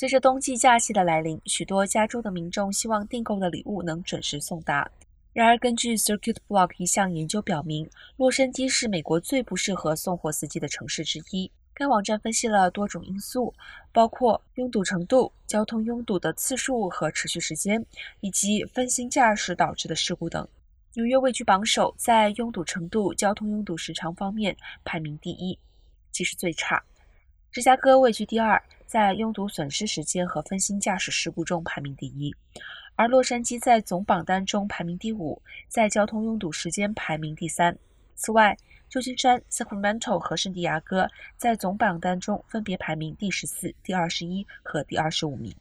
随着冬季假期的来临，许多加州的民众希望订购的礼物能准时送达。然而，根据 Circuit Block 一项研究表明，洛杉矶是美国最不适合送货司机的城市之一。该网站分析了多种因素，包括拥堵程度、交通拥堵的次数和持续时间，以及分心驾驶导致的事故等。纽约位居榜首，在拥堵程度、交通拥堵时长方面排名第一，其实最差。芝加哥位居第二，在拥堵损失时间和分心驾驶事故中排名第一。而洛杉矶在总榜单中排名第五，在交通拥堵时间排名第三。此外，旧金山、Sacramento 和圣地亚哥在总榜单中分别排名第十四、第二十一和第二十五名。